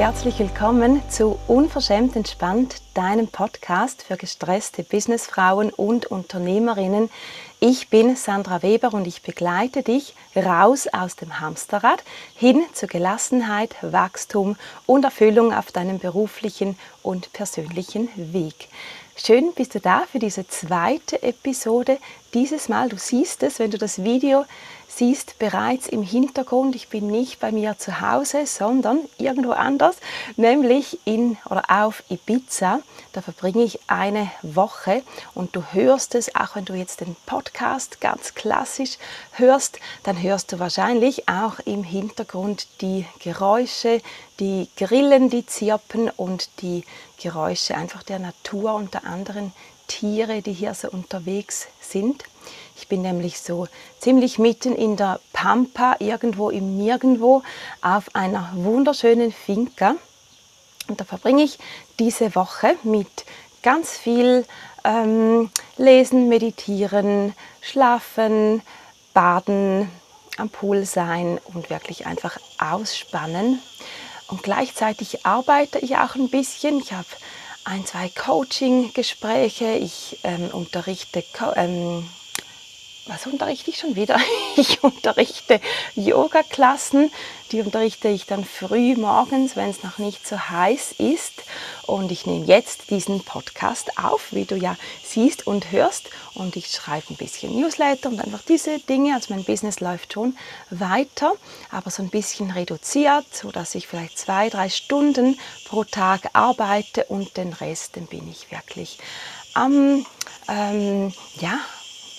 herzlich willkommen zu Unverschämt Entspannt, deinem Podcast für gestresste Businessfrauen und Unternehmerinnen. Ich bin Sandra Weber und ich begleite dich raus aus dem Hamsterrad hin zu Gelassenheit, Wachstum und Erfüllung auf deinem beruflichen und persönlichen Weg. Schön bist du da für diese zweite Episode. Dieses Mal, du siehst es, wenn du das Video siehst bereits im Hintergrund, ich bin nicht bei mir zu Hause, sondern irgendwo anders, nämlich in oder auf Ibiza. Da verbringe ich eine Woche und du hörst es, auch wenn du jetzt den Podcast ganz klassisch hörst, dann hörst du wahrscheinlich auch im Hintergrund die Geräusche, die Grillen, die zirpen und die Geräusche einfach der Natur und der anderen Tiere, die hier so unterwegs sind. Ich bin nämlich so ziemlich mitten in der Pampa, irgendwo im Nirgendwo, auf einer wunderschönen Finca. Und da verbringe ich diese Woche mit ganz viel ähm, Lesen, Meditieren, Schlafen, Baden, am Pool sein und wirklich einfach ausspannen. Und gleichzeitig arbeite ich auch ein bisschen. Ich habe ein, zwei Coaching-Gespräche. Ich ähm, unterrichte ähm, was unterrichte ich schon wieder? Ich unterrichte Yoga-Klassen. Die unterrichte ich dann früh morgens, wenn es noch nicht so heiß ist. Und ich nehme jetzt diesen Podcast auf, wie du ja siehst und hörst. Und ich schreibe ein bisschen Newsletter und einfach diese Dinge. Also mein Business läuft schon weiter, aber so ein bisschen reduziert, sodass ich vielleicht zwei, drei Stunden pro Tag arbeite und den Rest, den bin ich wirklich am, ähm, ja,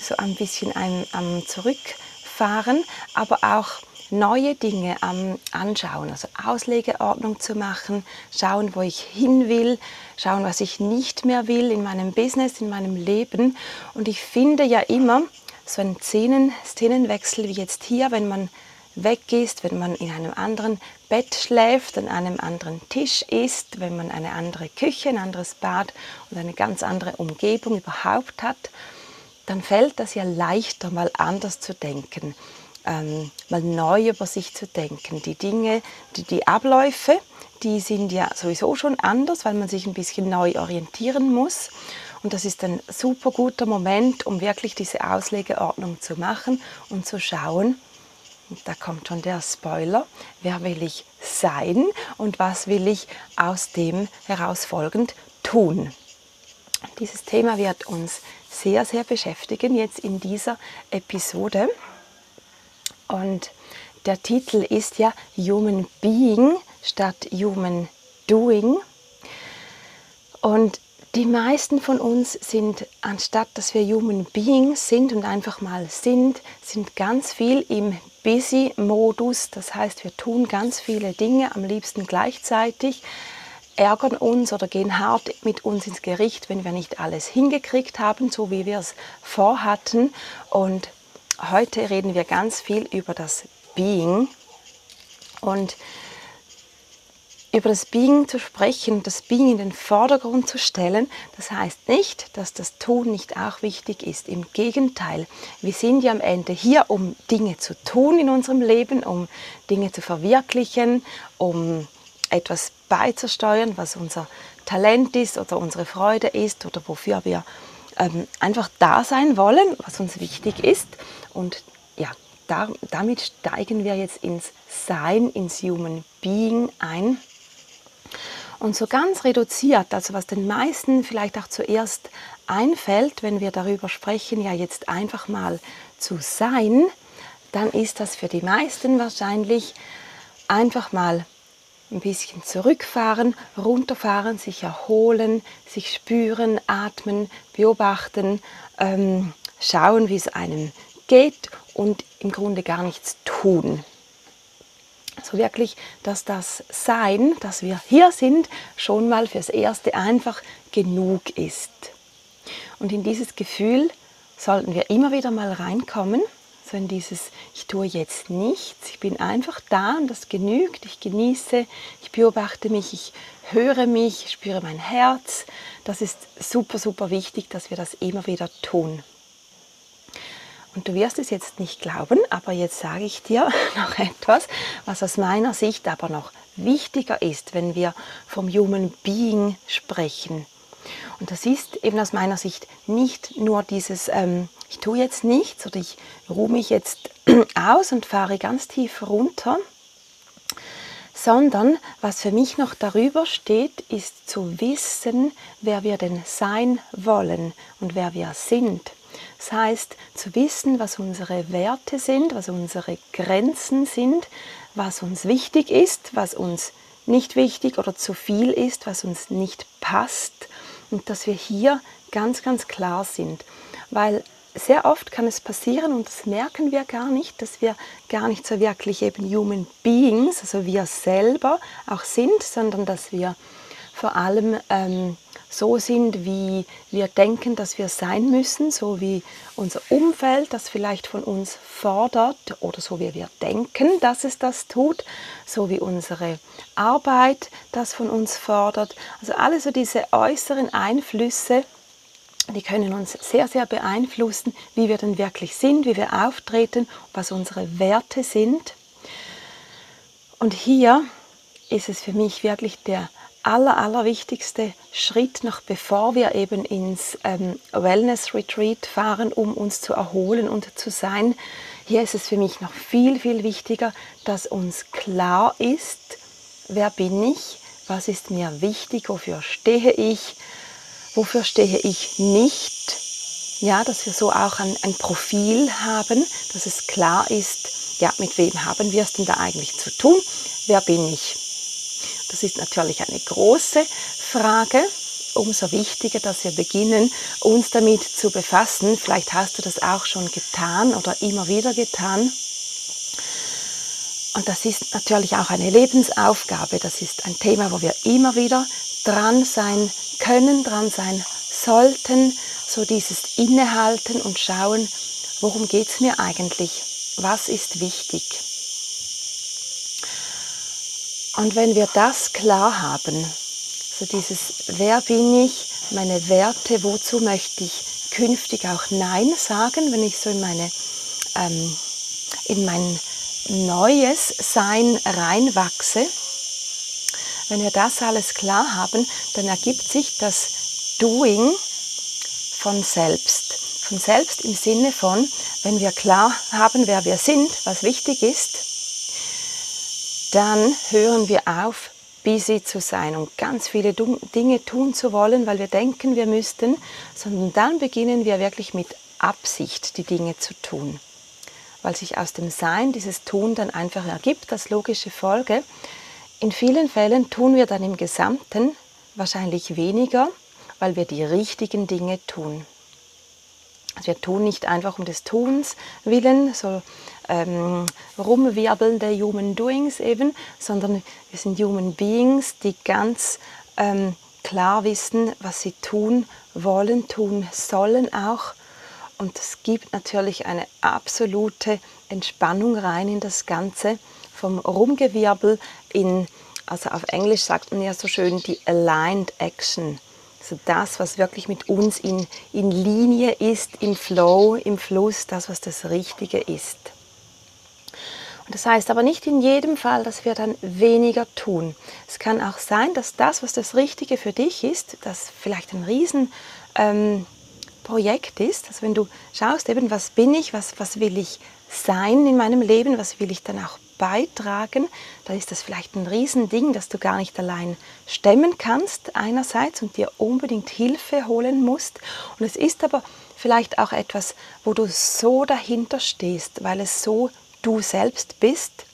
so ein bisschen am, am Zurückfahren, aber auch neue Dinge am Anschauen, also Auslegeordnung zu machen, schauen, wo ich hin will, schauen, was ich nicht mehr will in meinem Business, in meinem Leben. Und ich finde ja immer so einen Szenen, Szenenwechsel wie jetzt hier, wenn man weg ist, wenn man in einem anderen Bett schläft, an einem anderen Tisch isst, wenn man eine andere Küche, ein anderes Bad und eine ganz andere Umgebung überhaupt hat dann fällt das ja leichter, mal anders zu denken, ähm, mal neu über sich zu denken. Die Dinge, die, die Abläufe, die sind ja sowieso schon anders, weil man sich ein bisschen neu orientieren muss. Und das ist ein super guter Moment, um wirklich diese Auslegeordnung zu machen und zu schauen, und da kommt schon der Spoiler, wer will ich sein und was will ich aus dem herausfolgend tun. Dieses Thema wird uns sehr, sehr beschäftigen jetzt in dieser Episode. Und der Titel ist ja Human Being statt Human Doing. Und die meisten von uns sind, anstatt dass wir Human Beings sind und einfach mal sind, sind ganz viel im Busy-Modus. Das heißt, wir tun ganz viele Dinge, am liebsten gleichzeitig, ärgern uns oder gehen hart mit uns ins Gericht, wenn wir nicht alles hingekriegt haben, so wie wir es vorhatten. Und heute reden wir ganz viel über das Being und über das Being zu sprechen, das Being in den Vordergrund zu stellen, das heißt nicht, dass das Tun nicht auch wichtig ist. Im Gegenteil, wir sind ja am Ende hier, um Dinge zu tun in unserem Leben, um Dinge zu verwirklichen, um etwas beizusteuern, was unser Talent ist oder unsere Freude ist oder wofür wir ähm, einfach da sein wollen, was uns wichtig ist. Und ja, da, damit steigen wir jetzt ins Sein, ins Human Being ein. Und so ganz reduziert, also was den meisten vielleicht auch zuerst einfällt, wenn wir darüber sprechen, ja jetzt einfach mal zu sein, dann ist das für die meisten wahrscheinlich einfach mal ein bisschen zurückfahren, runterfahren, sich erholen, sich spüren, atmen, beobachten, ähm, schauen, wie es einem geht und im Grunde gar nichts tun. So wirklich, dass das Sein, dass wir hier sind, schon mal fürs Erste einfach genug ist. Und in dieses Gefühl sollten wir immer wieder mal reinkommen so in dieses, ich tue jetzt nichts, ich bin einfach da und das genügt, ich genieße, ich beobachte mich, ich höre mich, ich spüre mein Herz. Das ist super, super wichtig, dass wir das immer wieder tun. Und du wirst es jetzt nicht glauben, aber jetzt sage ich dir noch etwas, was aus meiner Sicht aber noch wichtiger ist, wenn wir vom Human Being sprechen. Und das ist eben aus meiner Sicht nicht nur dieses, ähm, ich tue jetzt nichts oder ich ruhe mich jetzt aus und fahre ganz tief runter, sondern was für mich noch darüber steht, ist zu wissen, wer wir denn sein wollen und wer wir sind. Das heißt, zu wissen, was unsere Werte sind, was unsere Grenzen sind, was uns wichtig ist, was uns nicht wichtig oder zu viel ist, was uns nicht passt und dass wir hier ganz, ganz klar sind. Weil sehr oft kann es passieren, und das merken wir gar nicht, dass wir gar nicht so wirklich eben Human Beings, also wir selber auch sind, sondern dass wir vor allem ähm, so sind, wie wir denken, dass wir sein müssen, so wie unser Umfeld das vielleicht von uns fordert oder so wie wir denken, dass es das tut, so wie unsere Arbeit das von uns fordert. Also alle so diese äußeren Einflüsse, die können uns sehr, sehr beeinflussen, wie wir denn wirklich sind, wie wir auftreten, was unsere Werte sind. Und hier ist es für mich wirklich der aller, allerwichtigste Schritt, noch bevor wir eben ins ähm, Wellness Retreat fahren, um uns zu erholen und zu sein. Hier ist es für mich noch viel, viel wichtiger, dass uns klar ist, wer bin ich, was ist mir wichtig, wofür stehe ich, wofür stehe ich nicht. Ja, dass wir so auch ein, ein Profil haben, dass es klar ist, ja, mit wem haben wir es denn da eigentlich zu tun, wer bin ich. Das ist natürlich eine große Frage. Umso wichtiger, dass wir beginnen, uns damit zu befassen. Vielleicht hast du das auch schon getan oder immer wieder getan. Und das ist natürlich auch eine Lebensaufgabe. Das ist ein Thema, wo wir immer wieder dran sein können, dran sein sollten. So dieses Innehalten und schauen, worum geht es mir eigentlich? Was ist wichtig? Und wenn wir das klar haben, so dieses, wer bin ich, meine Werte, wozu möchte ich künftig auch Nein sagen, wenn ich so in meine, ähm, in mein neues Sein reinwachse, wenn wir das alles klar haben, dann ergibt sich das Doing von selbst. Von selbst im Sinne von, wenn wir klar haben, wer wir sind, was wichtig ist, dann hören wir auf, busy zu sein und ganz viele Dinge tun zu wollen, weil wir denken, wir müssten, sondern dann beginnen wir wirklich mit Absicht die Dinge zu tun. Weil sich aus dem Sein dieses Tun dann einfach ergibt, das logische Folge. In vielen Fällen tun wir dann im Gesamten wahrscheinlich weniger, weil wir die richtigen Dinge tun. Also wir tun nicht einfach um des Tuns willen, so ähm, rumwirbelnde Human Doings eben, sondern wir sind Human Beings, die ganz ähm, klar wissen, was sie tun wollen, tun sollen auch. Und es gibt natürlich eine absolute Entspannung rein in das Ganze, vom Rumgewirbel in, also auf Englisch sagt man ja so schön, die Aligned Action. Also das, was wirklich mit uns in, in Linie ist, im Flow, im Fluss, das, was das Richtige ist. Und das heißt aber nicht in jedem Fall, dass wir dann weniger tun. Es kann auch sein, dass das, was das Richtige für dich ist, das vielleicht ein Riesenprojekt ähm, ist. Also wenn du schaust, eben, was bin ich, was, was will ich sein in meinem Leben, was will ich dann auch beitragen, dann ist das vielleicht ein Riesending, das du gar nicht allein stemmen kannst einerseits und dir unbedingt Hilfe holen musst. Und es ist aber vielleicht auch etwas, wo du so dahinter stehst, weil es so du selbst bist,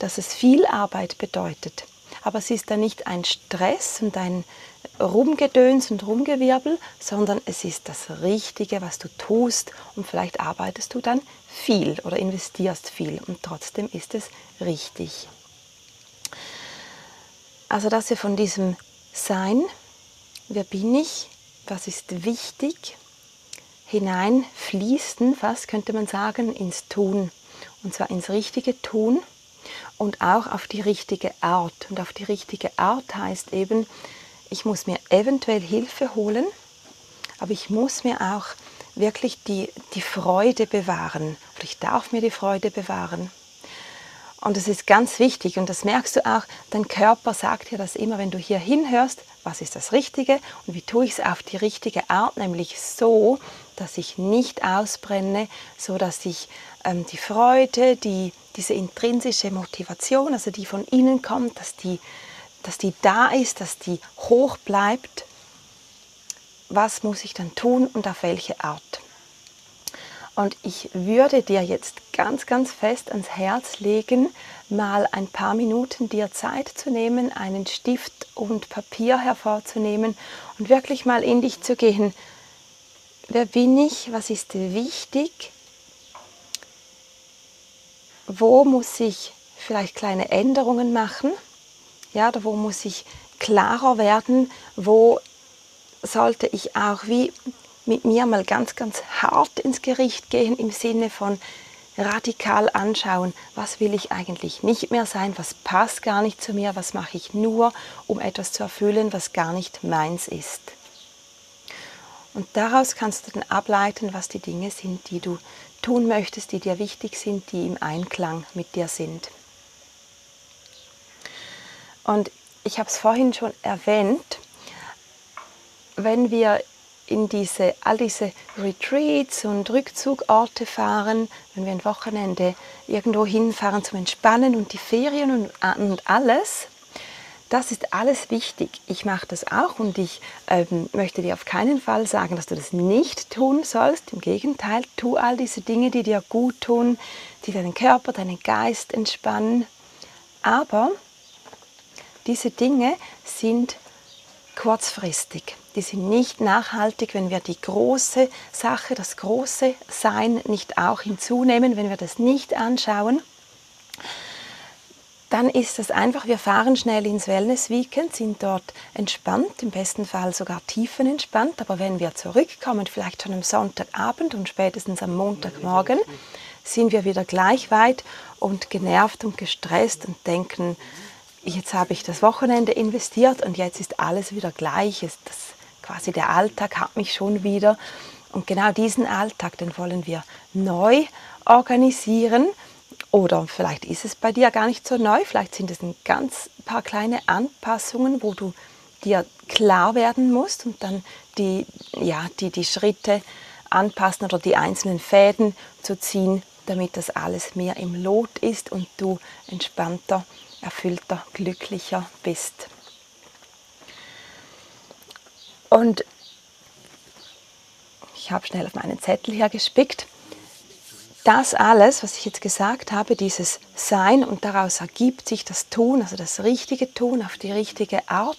dass es viel Arbeit bedeutet. Aber es ist dann nicht ein Stress und ein Rumgedöns und Rumgewirbel, sondern es ist das Richtige, was du tust und vielleicht arbeitest du dann viel oder investierst viel und trotzdem ist es richtig. Also dass wir von diesem Sein, wer bin ich, was ist wichtig, hineinfließen, fast könnte man sagen, ins Tun. Und zwar ins richtige Tun und auch auf die richtige Art. Und auf die richtige Art heißt eben, ich muss mir eventuell Hilfe holen, aber ich muss mir auch wirklich die, die Freude bewahren. Oder ich darf mir die Freude bewahren. Und das ist ganz wichtig und das merkst du auch, dein Körper sagt dir das immer, wenn du hier hinhörst, was ist das Richtige und wie tue ich es auf die richtige Art, nämlich so, dass ich nicht ausbrenne, so dass ich ähm, die Freude, die, diese intrinsische Motivation, also die von innen kommt, dass die, dass die da ist, dass die hoch bleibt. Was muss ich dann tun und auf welche Art? Und ich würde dir jetzt ganz, ganz fest ans Herz legen, mal ein paar Minuten dir Zeit zu nehmen, einen Stift und Papier hervorzunehmen und wirklich mal in dich zu gehen. Wer bin ich? Was ist wichtig? Wo muss ich vielleicht kleine Änderungen machen? Ja, oder wo muss ich klarer werden? Wo sollte ich auch wie mit mir mal ganz, ganz hart ins Gericht gehen im Sinne von radikal anschauen, was will ich eigentlich nicht mehr sein, was passt gar nicht zu mir, was mache ich nur, um etwas zu erfüllen, was gar nicht meins ist. Und daraus kannst du dann ableiten, was die Dinge sind, die du tun möchtest, die dir wichtig sind, die im Einklang mit dir sind. Und ich habe es vorhin schon erwähnt, wenn wir in diese, all diese Retreats und Rückzugorte fahren, wenn wir ein Wochenende irgendwo hinfahren zum Entspannen und die Ferien und, und alles, das ist alles wichtig. Ich mache das auch und ich ähm, möchte dir auf keinen Fall sagen, dass du das nicht tun sollst. Im Gegenteil, tu all diese Dinge, die dir gut tun, die deinen Körper, deinen Geist entspannen. Aber diese Dinge sind kurzfristig die sind nicht nachhaltig, wenn wir die große Sache, das große Sein nicht auch hinzunehmen, wenn wir das nicht anschauen. Dann ist es einfach, wir fahren schnell ins Wellness Weekend, sind dort entspannt, im besten Fall sogar tiefenentspannt, aber wenn wir zurückkommen, vielleicht schon am Sonntagabend und spätestens am Montagmorgen, sind wir wieder gleich weit und genervt und gestresst und denken, jetzt habe ich das Wochenende investiert und jetzt ist alles wieder gleich. Das quasi der Alltag hat mich schon wieder. Und genau diesen Alltag, den wollen wir neu organisieren. Oder vielleicht ist es bei dir gar nicht so neu, vielleicht sind es ein ganz paar kleine Anpassungen, wo du dir klar werden musst und dann die, ja, die, die Schritte anpassen oder die einzelnen Fäden zu ziehen, damit das alles mehr im Lot ist und du entspannter, erfüllter, glücklicher bist. Und ich habe schnell auf meinen Zettel hier gespickt. Das alles, was ich jetzt gesagt habe, dieses Sein und daraus ergibt sich das Tun, also das richtige Tun auf die richtige Art,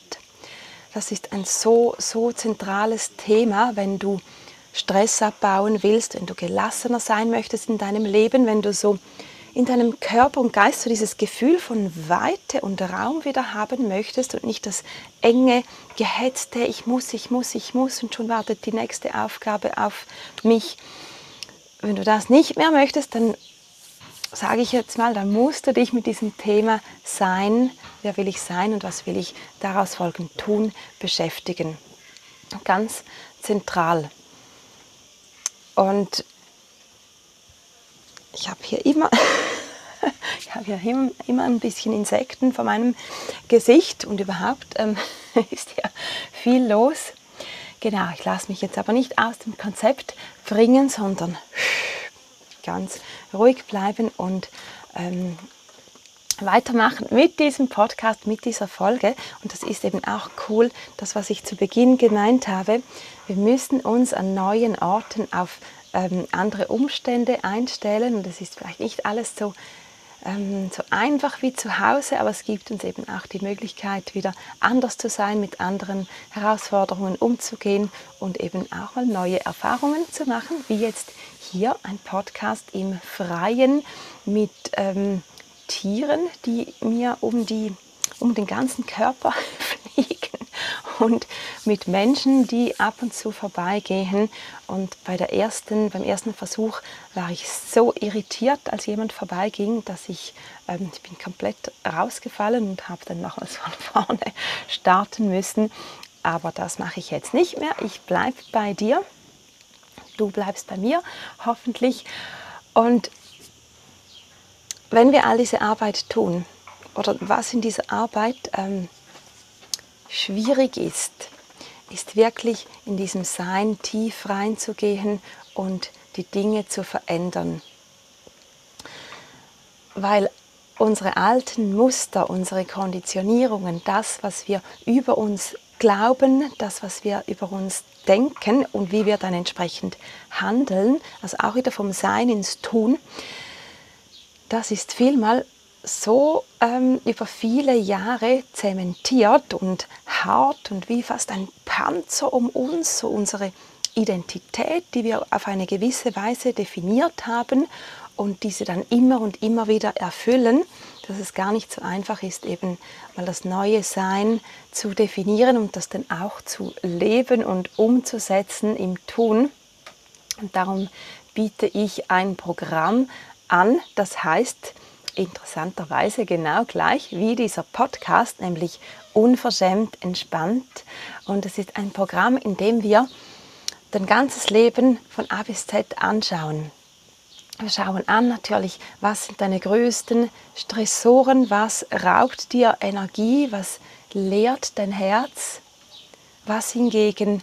das ist ein so, so zentrales Thema, wenn du Stress abbauen willst, wenn du gelassener sein möchtest in deinem Leben, wenn du so in deinem Körper und Geist so dieses Gefühl von Weite und Raum wieder haben möchtest und nicht das enge, gehetzte, ich muss, ich muss, ich muss und schon wartet die nächste Aufgabe auf mich. Wenn du das nicht mehr möchtest, dann sage ich jetzt mal, dann musst du dich mit diesem Thema Sein, wer will ich sein und was will ich daraus folgend tun, beschäftigen. Ganz zentral. Und ich habe hier immer ich habe ja immer ein bisschen Insekten vor meinem Gesicht und überhaupt ähm, ist ja viel los. Genau, ich lasse mich jetzt aber nicht aus dem Konzept bringen, sondern ganz ruhig bleiben und ähm, weitermachen mit diesem Podcast, mit dieser Folge. Und das ist eben auch cool, das, was ich zu Beginn gemeint habe. Wir müssen uns an neuen Orten auf ähm, andere Umstände einstellen und es ist vielleicht nicht alles so ähm, so einfach wie zu Hause, aber es gibt uns eben auch die Möglichkeit, wieder anders zu sein, mit anderen Herausforderungen umzugehen und eben auch mal neue Erfahrungen zu machen, wie jetzt hier ein Podcast im Freien mit ähm, Tieren, die mir um, die, um den ganzen Körper fliegen und mit Menschen, die ab und zu vorbeigehen. Und bei der ersten, beim ersten Versuch war ich so irritiert, als jemand vorbeiging, dass ich, ähm, ich bin komplett rausgefallen und habe dann nochmals von vorne starten müssen. Aber das mache ich jetzt nicht mehr. Ich bleibe bei dir. du bleibst bei mir, hoffentlich. Und wenn wir all diese Arbeit tun, oder was in dieser Arbeit ähm, schwierig ist, ist wirklich in diesem Sein tief reinzugehen und die Dinge zu verändern. Weil unsere alten Muster, unsere Konditionierungen, das, was wir über uns glauben, das, was wir über uns denken und wie wir dann entsprechend handeln, also auch wieder vom Sein ins Tun, das ist vielmal so ähm, über viele Jahre zementiert und hart und wie fast ein Panzer um uns, so unsere Identität, die wir auf eine gewisse Weise definiert haben und diese dann immer und immer wieder erfüllen, dass es gar nicht so einfach ist, eben mal das neue Sein zu definieren und das dann auch zu leben und umzusetzen im Tun. Und darum biete ich ein Programm an, das heißt interessanterweise genau gleich wie dieser Podcast, nämlich unverschämt entspannt. Und es ist ein Programm, in dem wir dein ganzes Leben von A bis Z anschauen. Wir schauen an natürlich, was sind deine größten Stressoren, was raubt dir Energie, was leert dein Herz, was hingegen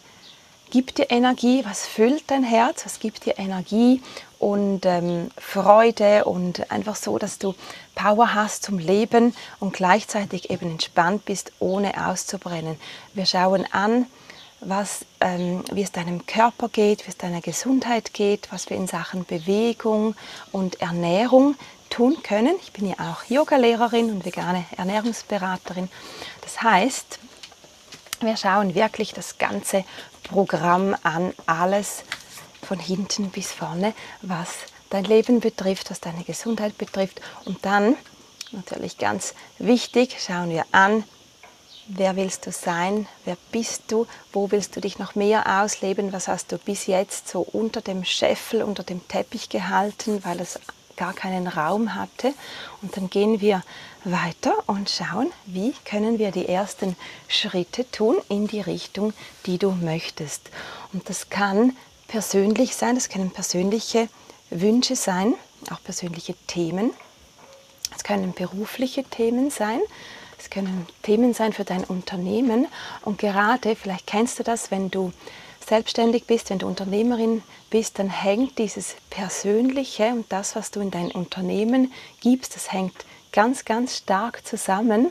gibt dir Energie, was füllt dein Herz, was gibt dir Energie und ähm, Freude und einfach so, dass du Power hast zum Leben und gleichzeitig eben entspannt bist, ohne auszubrennen. Wir schauen an, was, ähm, wie es deinem Körper geht, wie es deiner Gesundheit geht, was wir in Sachen Bewegung und Ernährung tun können. Ich bin ja auch Yogalehrerin und vegane Ernährungsberaterin. Das heißt, wir schauen wirklich das ganze Programm an, alles von hinten bis vorne, was dein Leben betrifft, was deine Gesundheit betrifft. Und dann, natürlich ganz wichtig, schauen wir an, Wer willst du sein? Wer bist du? Wo willst du dich noch mehr ausleben? Was hast du bis jetzt so unter dem Scheffel, unter dem Teppich gehalten, weil es gar keinen Raum hatte? Und dann gehen wir weiter und schauen, wie können wir die ersten Schritte tun in die Richtung, die du möchtest. Und das kann persönlich sein, das können persönliche Wünsche sein, auch persönliche Themen. Es können berufliche Themen sein. Es können Themen sein für dein Unternehmen. Und gerade, vielleicht kennst du das, wenn du selbstständig bist, wenn du Unternehmerin bist, dann hängt dieses Persönliche und das, was du in dein Unternehmen gibst, das hängt ganz, ganz stark zusammen.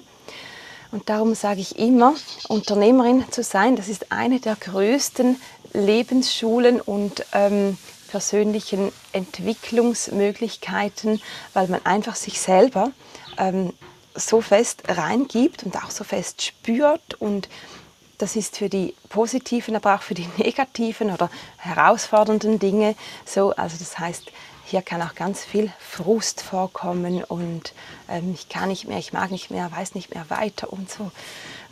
Und darum sage ich immer, Unternehmerin zu sein, das ist eine der größten Lebensschulen und ähm, persönlichen Entwicklungsmöglichkeiten, weil man einfach sich selber ähm, so fest reingibt und auch so fest spürt und das ist für die positiven, aber auch für die negativen oder herausfordernden Dinge so. Also das heißt, hier kann auch ganz viel Frust vorkommen und ähm, ich kann nicht mehr, ich mag nicht mehr, weiß nicht mehr weiter und so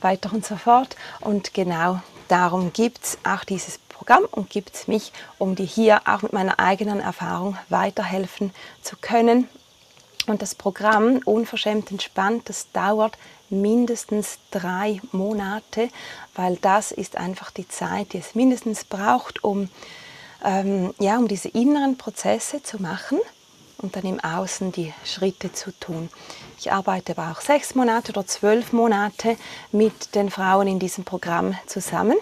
weiter und so fort. Und genau darum gibt es auch dieses Programm und gibt mich, um dir hier auch mit meiner eigenen Erfahrung weiterhelfen zu können und das Programm Unverschämt entspannt, das dauert mindestens drei Monate, weil das ist einfach die Zeit, die es mindestens braucht, um, ähm, ja, um diese inneren Prozesse zu machen und dann im Außen die Schritte zu tun. Ich arbeite aber auch sechs Monate oder zwölf Monate mit den Frauen in diesem Programm zusammen.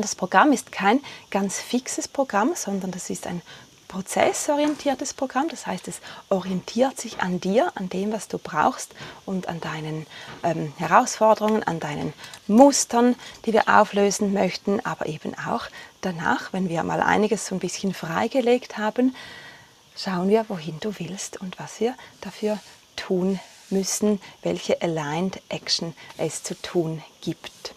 Und das Programm ist kein ganz fixes Programm, sondern das ist ein prozessorientiertes Programm. Das heißt, es orientiert sich an dir, an dem, was du brauchst und an deinen ähm, Herausforderungen, an deinen Mustern, die wir auflösen möchten, aber eben auch danach, wenn wir mal einiges so ein bisschen freigelegt haben, schauen wir, wohin du willst und was wir dafür tun müssen, welche Aligned Action es zu tun gibt.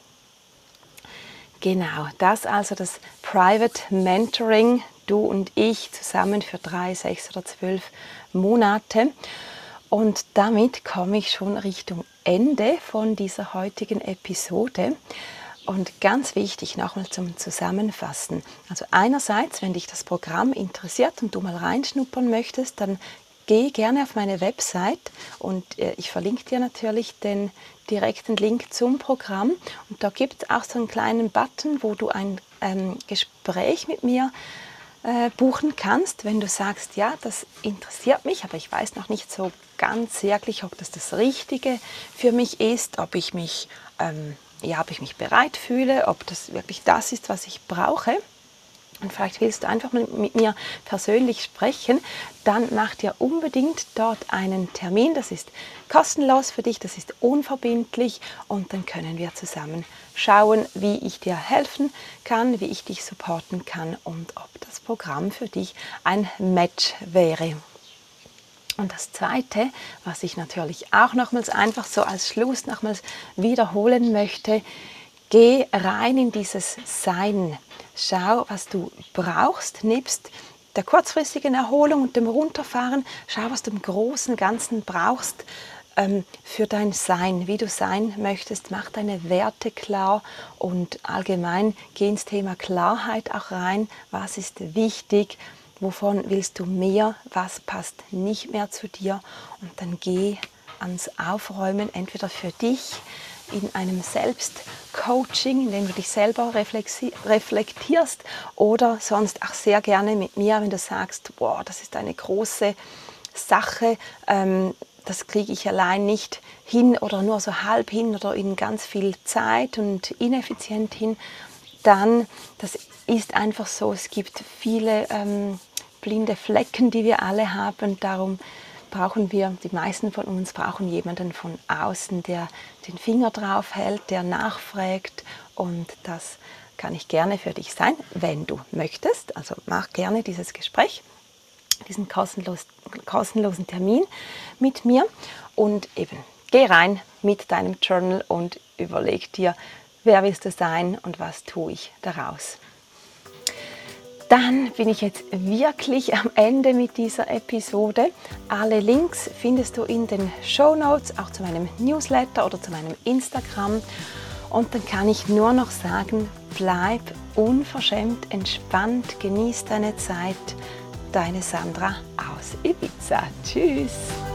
Genau, das also das Private Mentoring du und ich zusammen für drei, sechs oder zwölf Monate. Und damit komme ich schon Richtung Ende von dieser heutigen Episode. Und ganz wichtig nochmal zum Zusammenfassen. Also einerseits, wenn dich das Programm interessiert und du mal reinschnuppern möchtest, dann geh gerne auf meine Website und äh, ich verlinke dir natürlich den direkten Link zum Programm. Und da gibt es auch so einen kleinen Button, wo du ein ähm, Gespräch mit mir äh, buchen kannst, wenn du sagst, ja, das interessiert mich, aber ich weiß noch nicht so ganz wirklich, ob das das Richtige für mich ist, ob ich mich, ähm, ja, ob ich mich bereit fühle, ob das wirklich das ist, was ich brauche und vielleicht willst du einfach mal mit mir persönlich sprechen, dann mach dir unbedingt dort einen Termin. Das ist kostenlos für dich, das ist unverbindlich und dann können wir zusammen schauen, wie ich dir helfen kann, wie ich dich supporten kann und ob das Programm für dich ein Match wäre. Und das Zweite, was ich natürlich auch nochmals einfach so als Schluss nochmals wiederholen möchte, geh rein in dieses Sein. Schau, was du brauchst, nebst der kurzfristigen Erholung und dem Runterfahren. Schau, was du im Großen Ganzen brauchst ähm, für dein Sein, wie du sein möchtest. Mach deine Werte klar und allgemein geh ins Thema Klarheit auch rein. Was ist wichtig? Wovon willst du mehr? Was passt nicht mehr zu dir? Und dann geh ans Aufräumen, entweder für dich, in einem Selbstcoaching, in dem du dich selber reflektierst oder sonst auch sehr gerne mit mir, wenn du sagst, boah, das ist eine große Sache, ähm, das kriege ich allein nicht hin oder nur so halb hin oder in ganz viel Zeit und ineffizient hin, dann, das ist einfach so, es gibt viele ähm, blinde Flecken, die wir alle haben, darum brauchen wir, die meisten von uns brauchen jemanden von außen, der den Finger drauf hält, der nachfragt. Und das kann ich gerne für dich sein, wenn du möchtest. Also mach gerne dieses Gespräch, diesen kostenlos, kostenlosen Termin mit mir. Und eben geh rein mit deinem Journal und überleg dir, wer willst du sein und was tue ich daraus dann bin ich jetzt wirklich am Ende mit dieser Episode. Alle Links findest du in den Show Notes, auch zu meinem Newsletter oder zu meinem Instagram. Und dann kann ich nur noch sagen, bleib unverschämt entspannt, genieß deine Zeit. Deine Sandra aus Ibiza. Tschüss.